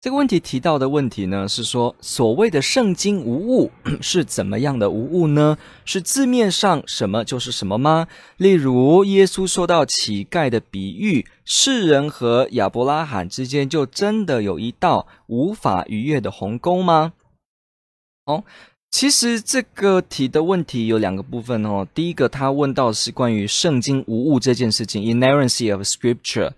这个问题提到的问题呢，是说所谓的圣经无误是怎么样的无误呢？是字面上什么就是什么吗？例如耶稣说到乞丐的比喻，世人和亚伯拉罕之间就真的有一道无法逾越的鸿沟吗？哦，其实这个题的问题有两个部分哦。第一个，他问到的是关于圣经无误这件事情，inerrancy of Scripture。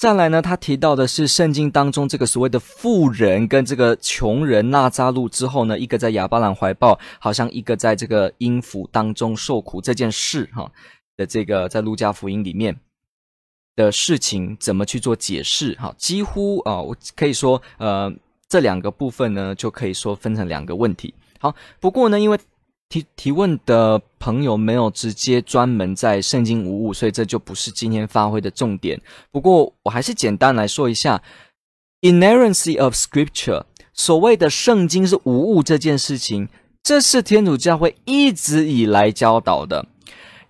再来呢，他提到的是圣经当中这个所谓的富人跟这个穷人纳扎路之后呢，一个在亚巴兰怀抱，好像一个在这个阴府当中受苦这件事哈的这个在路加福音里面的事情怎么去做解释哈？几乎啊，我可以说呃这两个部分呢就可以说分成两个问题。好，不过呢，因为提提问的朋友没有直接专门在圣经无误，所以这就不是今天发挥的重点。不过我还是简单来说一下，inerrancy of Scripture，所谓的圣经是无误这件事情，这是天主教会一直以来教导的。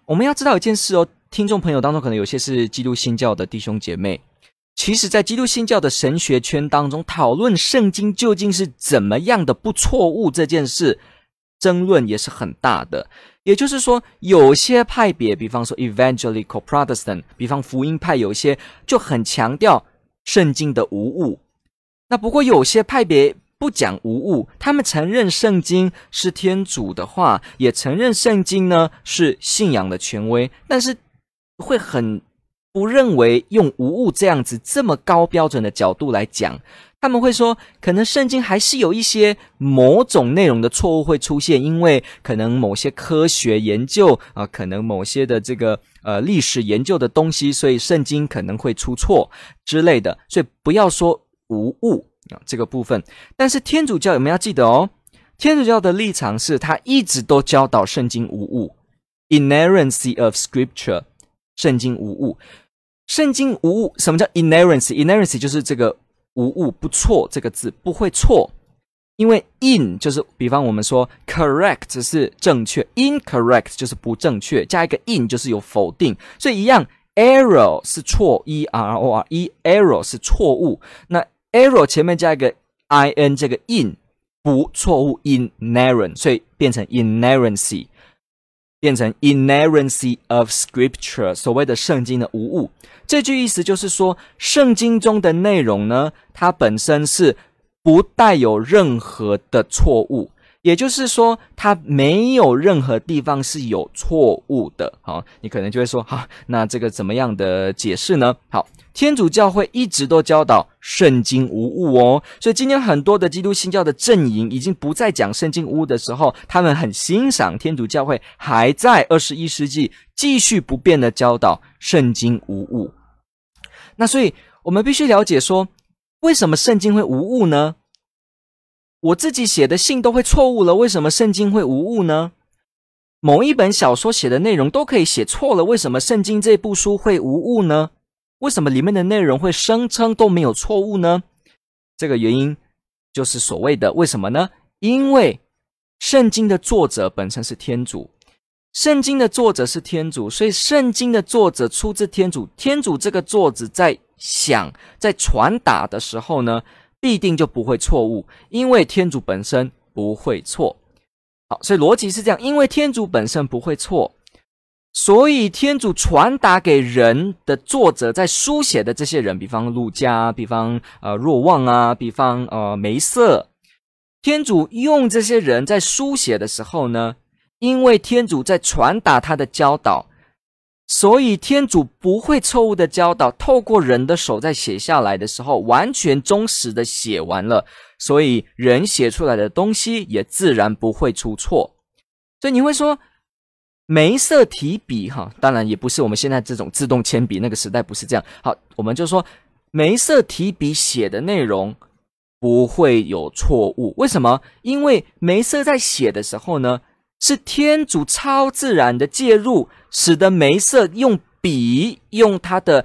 我们要知道一件事哦，听众朋友当中可能有些是基督新教的弟兄姐妹，其实，在基督新教的神学圈当中，讨论圣经究竟是怎么样的不错误这件事。争论也是很大的，也就是说，有些派别，比方说 Evangelical Protestant，比方福音派，有些就很强调圣经的无误。那不过有些派别不讲无误，他们承认圣经是天主的话，也承认圣经呢是信仰的权威，但是会很不认为用无误这样子这么高标准的角度来讲。他们会说，可能圣经还是有一些某种内容的错误会出现，因为可能某些科学研究啊、可能某些的这个呃历史研究的东西，所以圣经可能会出错之类的。所以不要说无误啊这个部分。但是天主教有没有要记得哦？天主教的立场是他一直都教导圣经无误，inerrancy of Scripture，圣经无误，圣经无误。什么叫 inerrancy？inerrancy 就是这个。无误不错这个字不会错，因为 in 就是比方我们说 correct 是正确，incorrect 就是不正确，加一个 in 就是有否定，所以一样 error 是错，e r o r e error 是错误，那 error 前面加一个 i n 这个 in 不错误 inerrant，所以变成 inerrancy。变成 inerrancy of scripture，所谓的圣经的无误。这句意思就是说，圣经中的内容呢，它本身是不带有任何的错误。也就是说，它没有任何地方是有错误的。好，你可能就会说，好，那这个怎么样的解释呢？好，天主教会一直都教导圣经无误哦。所以今天很多的基督新教的阵营已经不再讲圣经无误的时候，他们很欣赏天主教会还在二十一世纪继续不变的教导圣经无误。那所以我们必须了解说，为什么圣经会无误呢？我自己写的信都会错误了，为什么圣经会无误呢？某一本小说写的内容都可以写错了，为什么圣经这部书会无误呢？为什么里面的内容会声称都没有错误呢？这个原因就是所谓的为什么呢？因为圣经的作者本身是天主，圣经的作者是天主，所以圣经的作者出自天主。天主这个作者在想，在传达的时候呢，必定就不会错误，因为天主本身不会错。好，所以逻辑是这样：因为天主本身不会错，所以天主传达给人的作者在书写的这些人，比方路加，比方呃若望啊，比方呃梅瑟，天主用这些人在书写的时候呢，因为天主在传达他的教导。所以天主不会错误的教导，透过人的手在写下来的时候，完全忠实的写完了，所以人写出来的东西也自然不会出错。所以你会说，梅瑟提笔哈，当然也不是我们现在这种自动铅笔，那个时代不是这样。好，我们就说梅瑟提笔写的内容不会有错误。为什么？因为梅瑟在写的时候呢，是天主超自然的介入，使得梅瑟用笔，用他的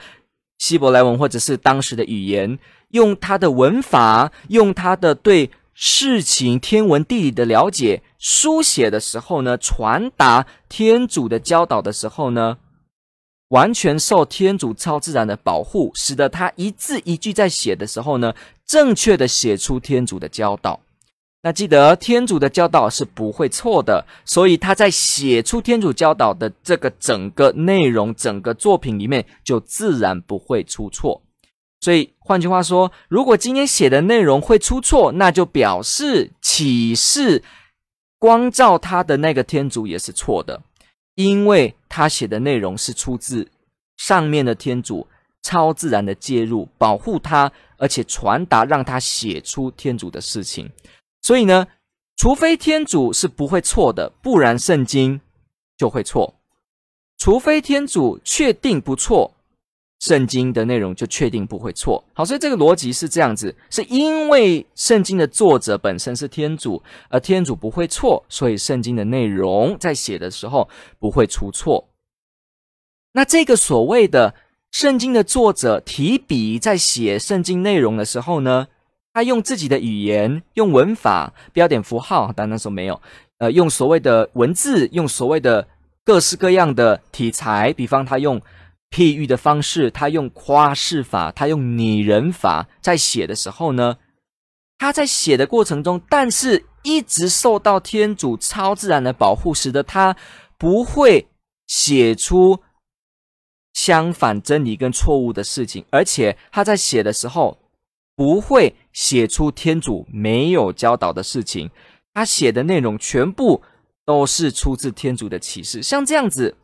希伯来文或者是当时的语言，用他的文法，用他的对事情天文地理的了解，书写的时候呢，传达天主的教导的时候呢，完全受天主超自然的保护，使得他一字一句在写的时候呢，正确的写出天主的教导。那记得天主的教导是不会错的，所以他在写出天主教导的这个整个内容、整个作品里面，就自然不会出错。所以换句话说，如果今天写的内容会出错，那就表示启示光照他的那个天主也是错的。因为他写的内容是出自上面的天主超自然的介入，保护他，而且传达让他写出天主的事情。所以呢，除非天主是不会错的，不然圣经就会错。除非天主确定不错。圣经的内容就确定不会错。好，所以这个逻辑是这样子，是因为圣经的作者本身是天主，而天主不会错，所以圣经的内容在写的时候不会出错。那这个所谓的圣经的作者提笔在写圣经内容的时候呢，他用自己的语言、用文法、标点符号，当然那时候没有，呃，用所谓的文字，用所谓的各式各样的题材，比方他用。譬喻的方式，他用夸饰法，他用拟人法，在写的时候呢，他在写的过程中，但是一直受到天主超自然的保护，使得他不会写出相反真理跟错误的事情，而且他在写的时候不会写出天主没有教导的事情，他写的内容全部都是出自天主的启示，像这样子。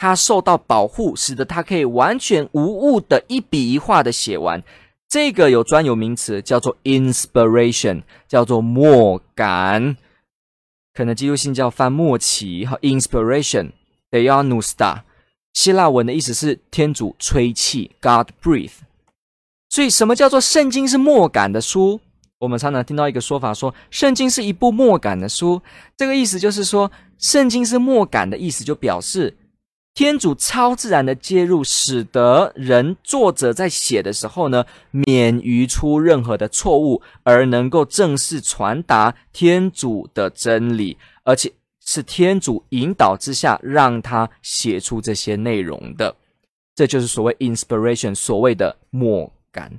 他受到保护，使得他可以完全无误的一笔一画的写完。这个有专有名词，叫做 inspiration，叫做默感。可能基督信教翻默启和 inspiration，theopneustos，希腊文的意思是天主吹气，God breathe。所以，什么叫做圣经是默感的书？我们常常听到一个说法说，圣经是一部默感的书。这个意思就是说，圣经是默感的意思，就表示。天主超自然的介入，使得人作者在写的时候呢，免于出任何的错误，而能够正式传达天主的真理，而且是天主引导之下让他写出这些内容的。这就是所谓 inspiration，所谓的默感。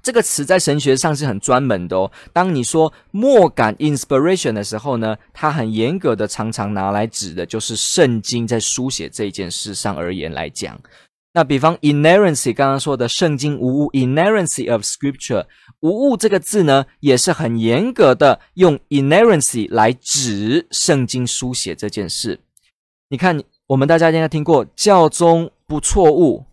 这个词在神学上是很专门的哦。当你说默感 （inspiration） 的时候呢，它很严格的，常常拿来指的就是圣经在书写这件事上而言来讲。那比方 inerrancy，刚刚说的圣经无误 （inerrancy of Scripture），无误这个字呢，也是很严格的用 inerrancy 来指圣经书写这件事。你看，我们大家应该听过教宗不错误，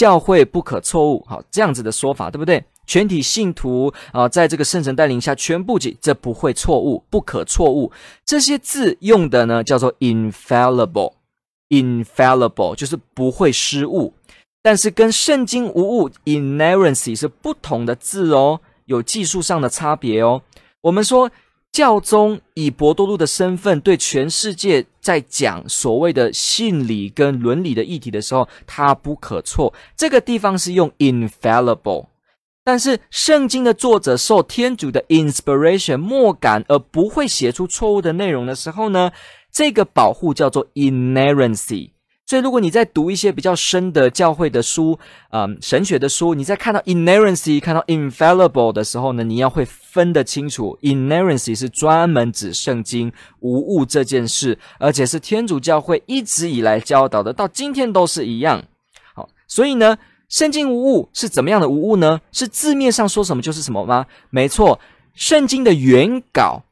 教会不可错误，好，这样子的说法，对不对？全体信徒啊，在这个圣神带领下，全部记，这不会错误，不可错误。这些字用的呢，叫做 infallible，infallible 就是不会失误。但是跟圣经无误 inerrancy 是不同的字哦，有技术上的差别哦。我们说教宗以博多禄的身份对全世界在讲所谓的信理跟伦理的议题的时候，他不可错。这个地方是用 infallible。但是圣经的作者受天主的 inspiration 默感，而不会写出错误的内容的时候呢，这个保护叫做 inerrancy。所以如果你在读一些比较深的教会的书，嗯，神学的书，你在看到 inerrancy、看到 infallible 的时候呢，你要会分得清楚，inerrancy 是专门指圣经无误这件事，而且是天主教会一直以来教导的，到今天都是一样。好，所以呢。圣经无误是怎么样的无误呢？是字面上说什么就是什么吗？没错，圣经的原稿，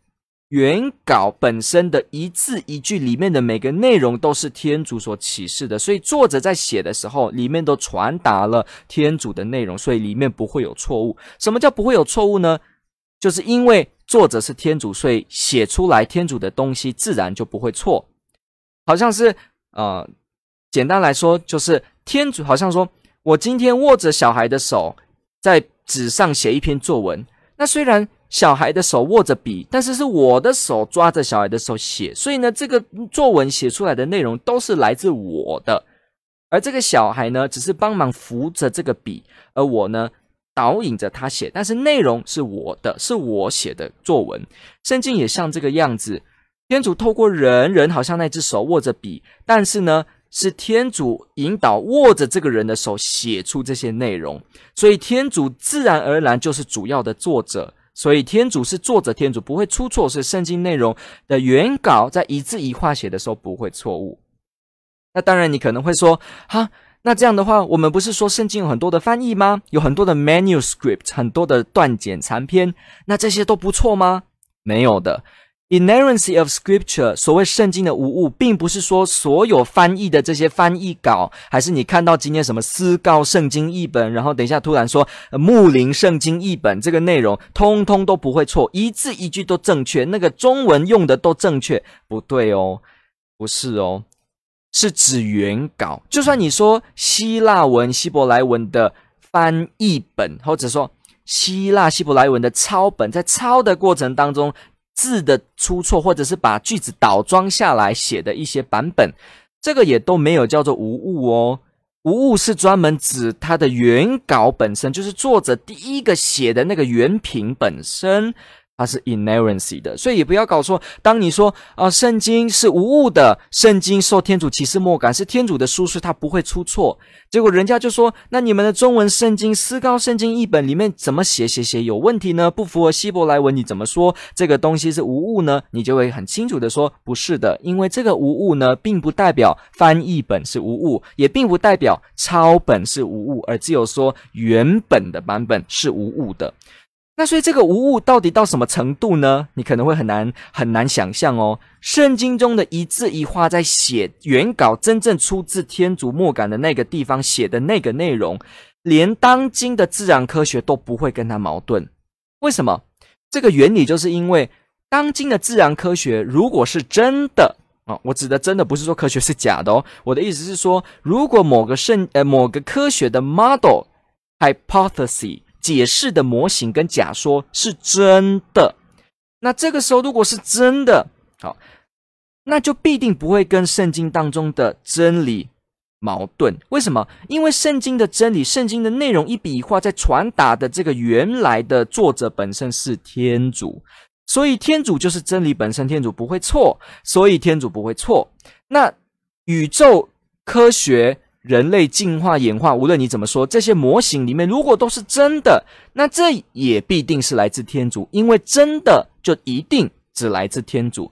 原稿本身的一字一句里面的每个内容都是天主所启示的，所以作者在写的时候，里面都传达了天主的内容，所以里面不会有错误。什么叫不会有错误呢？就是因为作者是天主，所以写出来天主的东西自然就不会错。好像是，呃，简单来说就是天主好像说。我今天握着小孩的手，在纸上写一篇作文，那虽然小孩的手握着笔，但是是我的手抓着小孩的手写，所以呢，这个作文写出来的内容都是来自我的，而这个小孩呢，只是帮忙扶着这个笔，而我呢，导引着他写，但是内容是我的，是我写的作文。圣经也像这个样子，天主透过人，人好像那只手握着笔，但是呢，是天主引导握着这个人的手写出这些内容，所以天主自然而然就是主要的作者，所以天主是作者，天主不会出错，是圣经内容的原稿在一字一画写的时候不会错误。那当然，你可能会说，哈，那这样的话，我们不是说圣经有很多的翻译吗？有很多的 manuscript，很多的断简残篇，那这些都不错吗？没有的。Inerrancy of Scripture，所谓圣经的无误，并不是说所有翻译的这些翻译稿，还是你看到今天什么思高圣经译本，然后等一下突然说牧灵圣经译本，这个内容通通都不会错，一字一句都正确，那个中文用的都正确，不对哦，不是哦，是指原稿。就算你说希腊文、希伯来文的翻译本，或者说希腊希伯来文的抄本，在抄的过程当中。字的出错，或者是把句子倒装下来写的一些版本，这个也都没有叫做无误哦。无误是专门指它的原稿本身，就是作者第一个写的那个原品本身。它是 inerrancy 的，所以也不要搞错。当你说啊，圣经是无误的，圣经受天主启示默感，是天主的书，是它不会出错。结果人家就说，那你们的中文圣经思高圣经译本里面怎么写写写有问题呢？不符合希伯来文，你怎么说这个东西是无误呢？你就会很清楚的说，不是的，因为这个无误呢，并不代表翻译本是无误，也并不代表抄本是无误，而只有说原本的版本是无误的。那所以这个无误到底到什么程度呢？你可能会很难很难想象哦。圣经中的一字一画在写原稿，真正出自天主默感的那个地方写的那个内容，连当今的自然科学都不会跟它矛盾。为什么？这个原理就是因为当今的自然科学如果是真的啊，我指的真的不是说科学是假的哦。我的意思是说，如果某个圣呃某个科学的 model hypothesis。解释的模型跟假说是真的，那这个时候如果是真的，好，那就必定不会跟圣经当中的真理矛盾。为什么？因为圣经的真理、圣经的内容一笔一画在传达的这个原来的作者本身是天主，所以天主就是真理本身，天主不会错，所以天主不会错。那宇宙科学。人类进化演化，无论你怎么说，这些模型里面如果都是真的，那这也必定是来自天主，因为真的就一定只来自天主，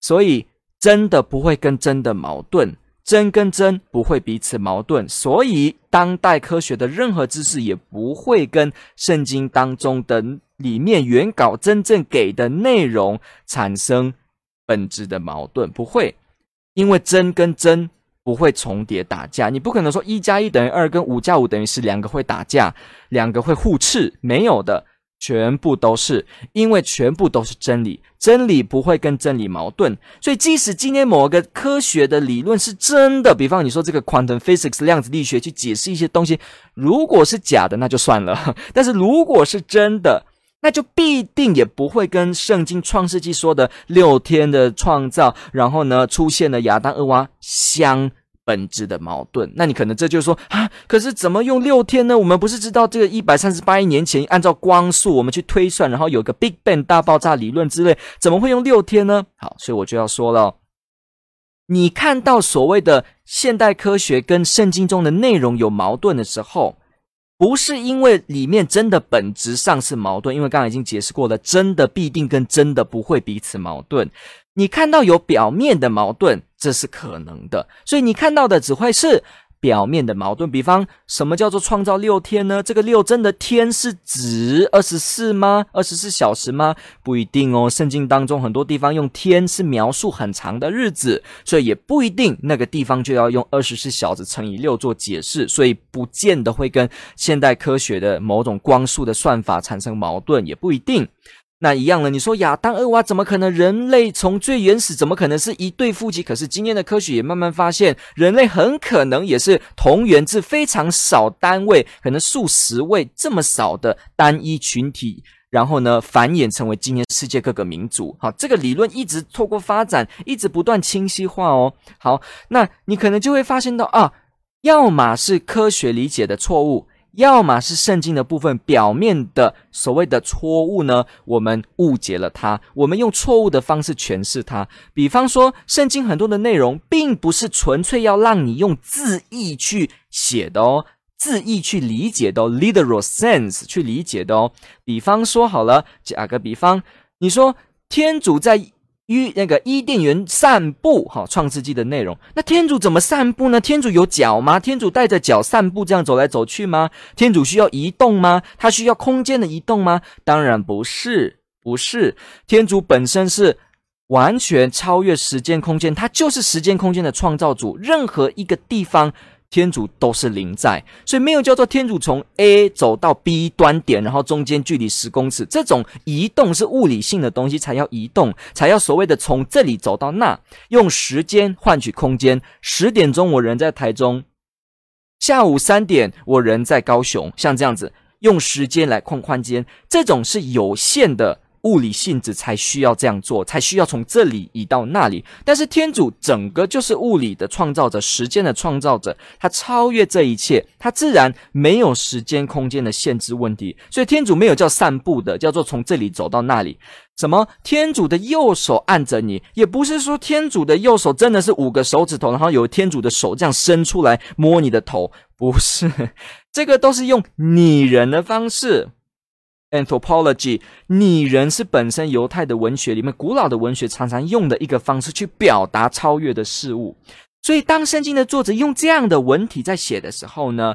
所以真的不会跟真的矛盾，真跟真不会彼此矛盾，所以当代科学的任何知识也不会跟圣经当中的里面原稿真正给的内容产生本质的矛盾，不会，因为真跟真。不会重叠打架，你不可能说一加一等于二，跟五加五等于十，两个会打架，两个会互斥，没有的，全部都是，因为全部都是真理，真理不会跟真理矛盾，所以即使今天某个科学的理论是真的，比方你说这个 quantum physics 量子力学去解释一些东西，如果是假的那就算了，但是如果是真的，那就必定也不会跟圣经创世纪说的六天的创造，然后呢出现了亚当、厄娃相本质的矛盾。那你可能这就是说啊，可是怎么用六天呢？我们不是知道这个一百三十八亿年前按照光速我们去推算，然后有个 Big Bang 大爆炸理论之类，怎么会用六天呢？好，所以我就要说了，你看到所谓的现代科学跟圣经中的内容有矛盾的时候。不是因为里面真的本质上是矛盾，因为刚刚已经解释过了，真的必定跟真的不会彼此矛盾。你看到有表面的矛盾，这是可能的，所以你看到的只会是。表面的矛盾，比方什么叫做创造六天呢？这个六真的天是指二十四吗？二十四小时吗？不一定哦。圣经当中很多地方用天是描述很长的日子，所以也不一定那个地方就要用二十四小时乘以六做解释，所以不见得会跟现代科学的某种光速的算法产生矛盾，也不一定。那一样了，你说亚当、厄娃怎么可能？人类从最原始怎么可能是一对夫妻？可是今天的科学也慢慢发现，人类很可能也是同源自非常少单位，可能数十位这么少的单一群体。然后呢，繁衍成为今天世界各个民族。好，这个理论一直透过发展，一直不断清晰化哦。好，那你可能就会发现到啊，要么是科学理解的错误。要么是圣经的部分表面的所谓的错误呢，我们误解了它，我们用错误的方式诠释它。比方说，圣经很多的内容并不是纯粹要让你用字义去写的哦，字义去理解的哦，literal sense 去理解的哦。比方说，好了，打个比方，你说天主在。与那个伊甸园散步，哈，创世纪的内容。那天主怎么散步呢？天主有脚吗？天主带着脚散步，这样走来走去吗？天主需要移动吗？他需要空间的移动吗？当然不是，不是。天主本身是完全超越时间空间，他就是时间空间的创造主。任何一个地方。天主都是零在，所以没有叫做天主从 A 走到 B 端点，然后中间距离十公尺，这种移动是物理性的东西才要移动，才要所谓的从这里走到那，用时间换取空间。十点钟我人在台中，下午三点我人在高雄，像这样子用时间来控宽间，这种是有限的。物理性质才需要这样做，才需要从这里移到那里。但是天主整个就是物理的创造者，时间的创造者，他超越这一切，他自然没有时间空间的限制问题。所以天主没有叫散步的，叫做从这里走到那里。什么？天主的右手按着你，也不是说天主的右手真的是五个手指头，然后有天主的手这样伸出来摸你的头，不是。这个都是用拟人的方式。Anthropology，拟人是本身犹太的文学里面古老的文学常常用的一个方式去表达超越的事物。所以，当圣经的作者用这样的文体在写的时候呢，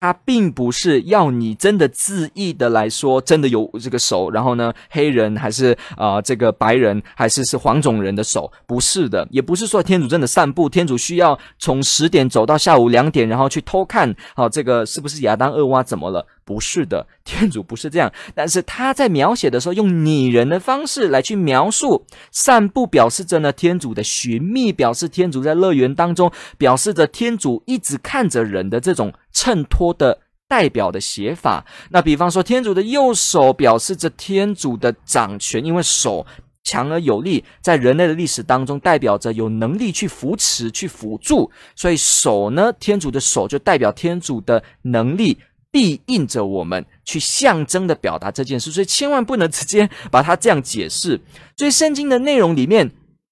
他并不是要你真的字义的来说，真的有这个手，然后呢，黑人还是啊、这个白人还是是黄种人的手，不是的，也不是说天主真的散步，天主需要从十点走到下午两点，然后去偷看，好、哦、这个是不是亚当、厄娃怎么了？不是的，天主不是这样。但是他在描写的时候，用拟人的方式来去描述散步，表示着呢天主的寻觅，表示天主在乐园当中，表示着天主一直看着人的这种衬托的代表的写法。那比方说，天主的右手表示着天主的掌权，因为手强而有力，在人类的历史当中代表着有能力去扶持、去辅助。所以手呢，天主的手就代表天主的能力。必印着我们去象征的表达这件事，所以千万不能直接把它这样解释。所以圣经的内容里面，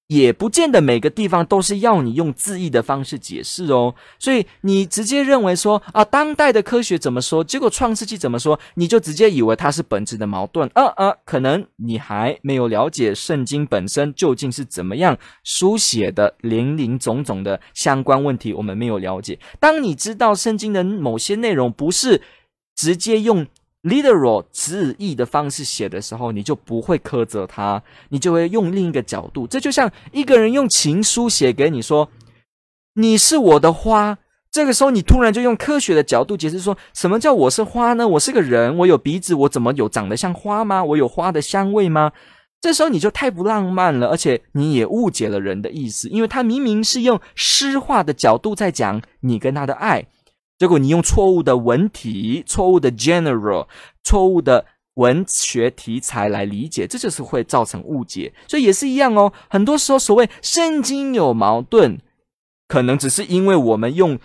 也不见得每个地方都是要你用字义的方式解释哦。所以你直接认为说啊，当代的科学怎么说，结果创世纪怎么说，你就直接以为它是本质的矛盾。啊啊，可能你还没有了解圣经本身究竟是怎么样书写的，林林总总的相关问题，我们没有了解。当你知道圣经的某些内容不是。直接用 literal 字义的方式写的时候，你就不会苛责他，你就会用另一个角度。这就像一个人用情书写给你说：“你是我的花。”这个时候，你突然就用科学的角度解释说：“什么叫我是花呢？我是个人，我有鼻子，我怎么有长得像花吗？我有花的香味吗？”这时候你就太不浪漫了，而且你也误解了人的意思，因为他明明是用诗化的角度在讲你跟他的爱。结果你用错误的文体、错误的 general、错误的文学题材来理解，这就是会造成误解。所以也是一样哦。很多时候所谓圣经有矛盾，可能只是因为我们用。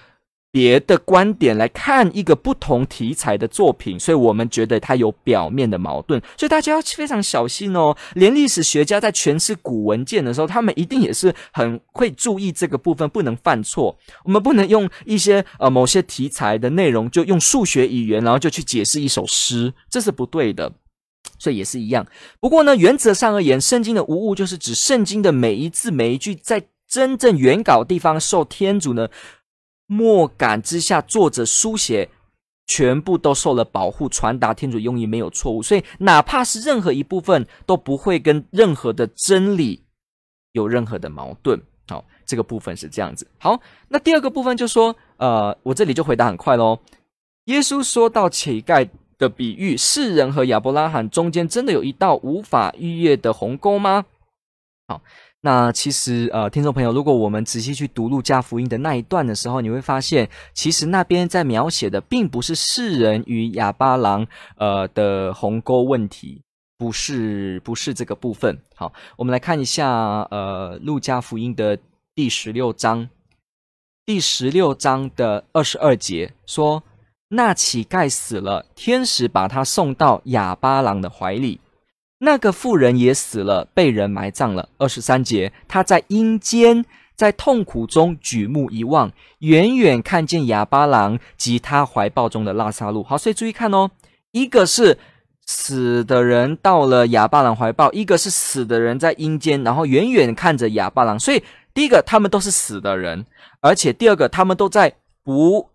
别的观点来看一个不同题材的作品，所以我们觉得它有表面的矛盾，所以大家要非常小心哦。连历史学家在诠释古文件的时候，他们一定也是很会注意这个部分，不能犯错。我们不能用一些呃某些题材的内容，就用数学语言，然后就去解释一首诗，这是不对的。所以也是一样。不过呢，原则上而言，圣经的无误就是指圣经的每一字每一句，在真正原稿地方受天主呢。莫感之下，作者书写全部都受了保护，传达天主用意没有错误，所以哪怕是任何一部分都不会跟任何的真理有任何的矛盾。好，这个部分是这样子。好，那第二个部分就说，呃，我这里就回答很快喽。耶稣说到乞丐的比喻，世人和亚伯拉罕中间真的有一道无法逾越的鸿沟吗？好。那其实，呃，听众朋友，如果我们仔细去读路加福音的那一段的时候，你会发现，其实那边在描写的并不是世人与哑巴郎，呃的鸿沟问题，不是不是这个部分。好，我们来看一下，呃，路加福音的第十六章，第十六章的二十二节说，那乞丐死了，天使把他送到哑巴郎的怀里。那个妇人也死了，被人埋葬了。二十三节，他在阴间，在痛苦中举目一望，远远看见哑巴郎及他怀抱中的拉萨路。好，所以注意看哦，一个是死的人到了哑巴郎怀抱，一个是死的人在阴间，然后远远看着哑巴郎。所以第一个，他们都是死的人，而且第二个，他们都在不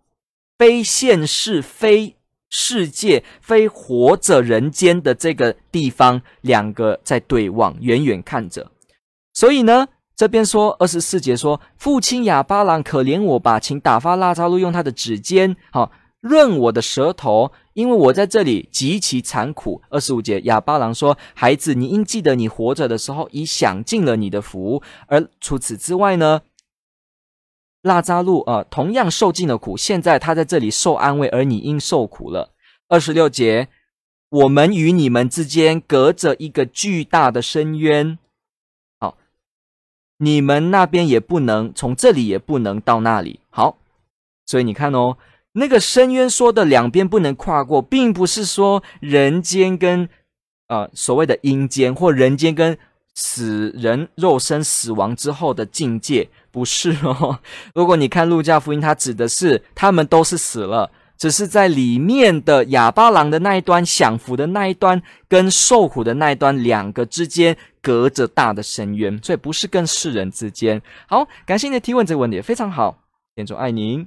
非现世非。世界非活着人间的这个地方，两个在对望，远远看着。所以呢，这边说二十四节说：“父亲亚巴郎，可怜我吧，请打发拉扎路用他的指尖，好润我的舌头，因为我在这里极其残酷。”二十五节，亚巴郎说：“孩子，你应记得你活着的时候，已享尽了你的福，而除此之外呢？”拉扎路啊，同样受尽了苦，现在他在这里受安慰，而你应受苦了。二十六节，我们与你们之间隔着一个巨大的深渊，好，你们那边也不能，从这里也不能到那里。好，所以你看哦，那个深渊说的两边不能跨过，并不是说人间跟啊、呃、所谓的阴间，或人间跟死人肉身死亡之后的境界。不是哦，如果你看路加福音，它指的是他们都是死了，只是在里面的哑巴郎的那一端享福的那一端，跟受苦的那一端两个之间隔着大的深渊，所以不是跟世人之间。好，感谢你的提问，这个问题非常好，天主爱您。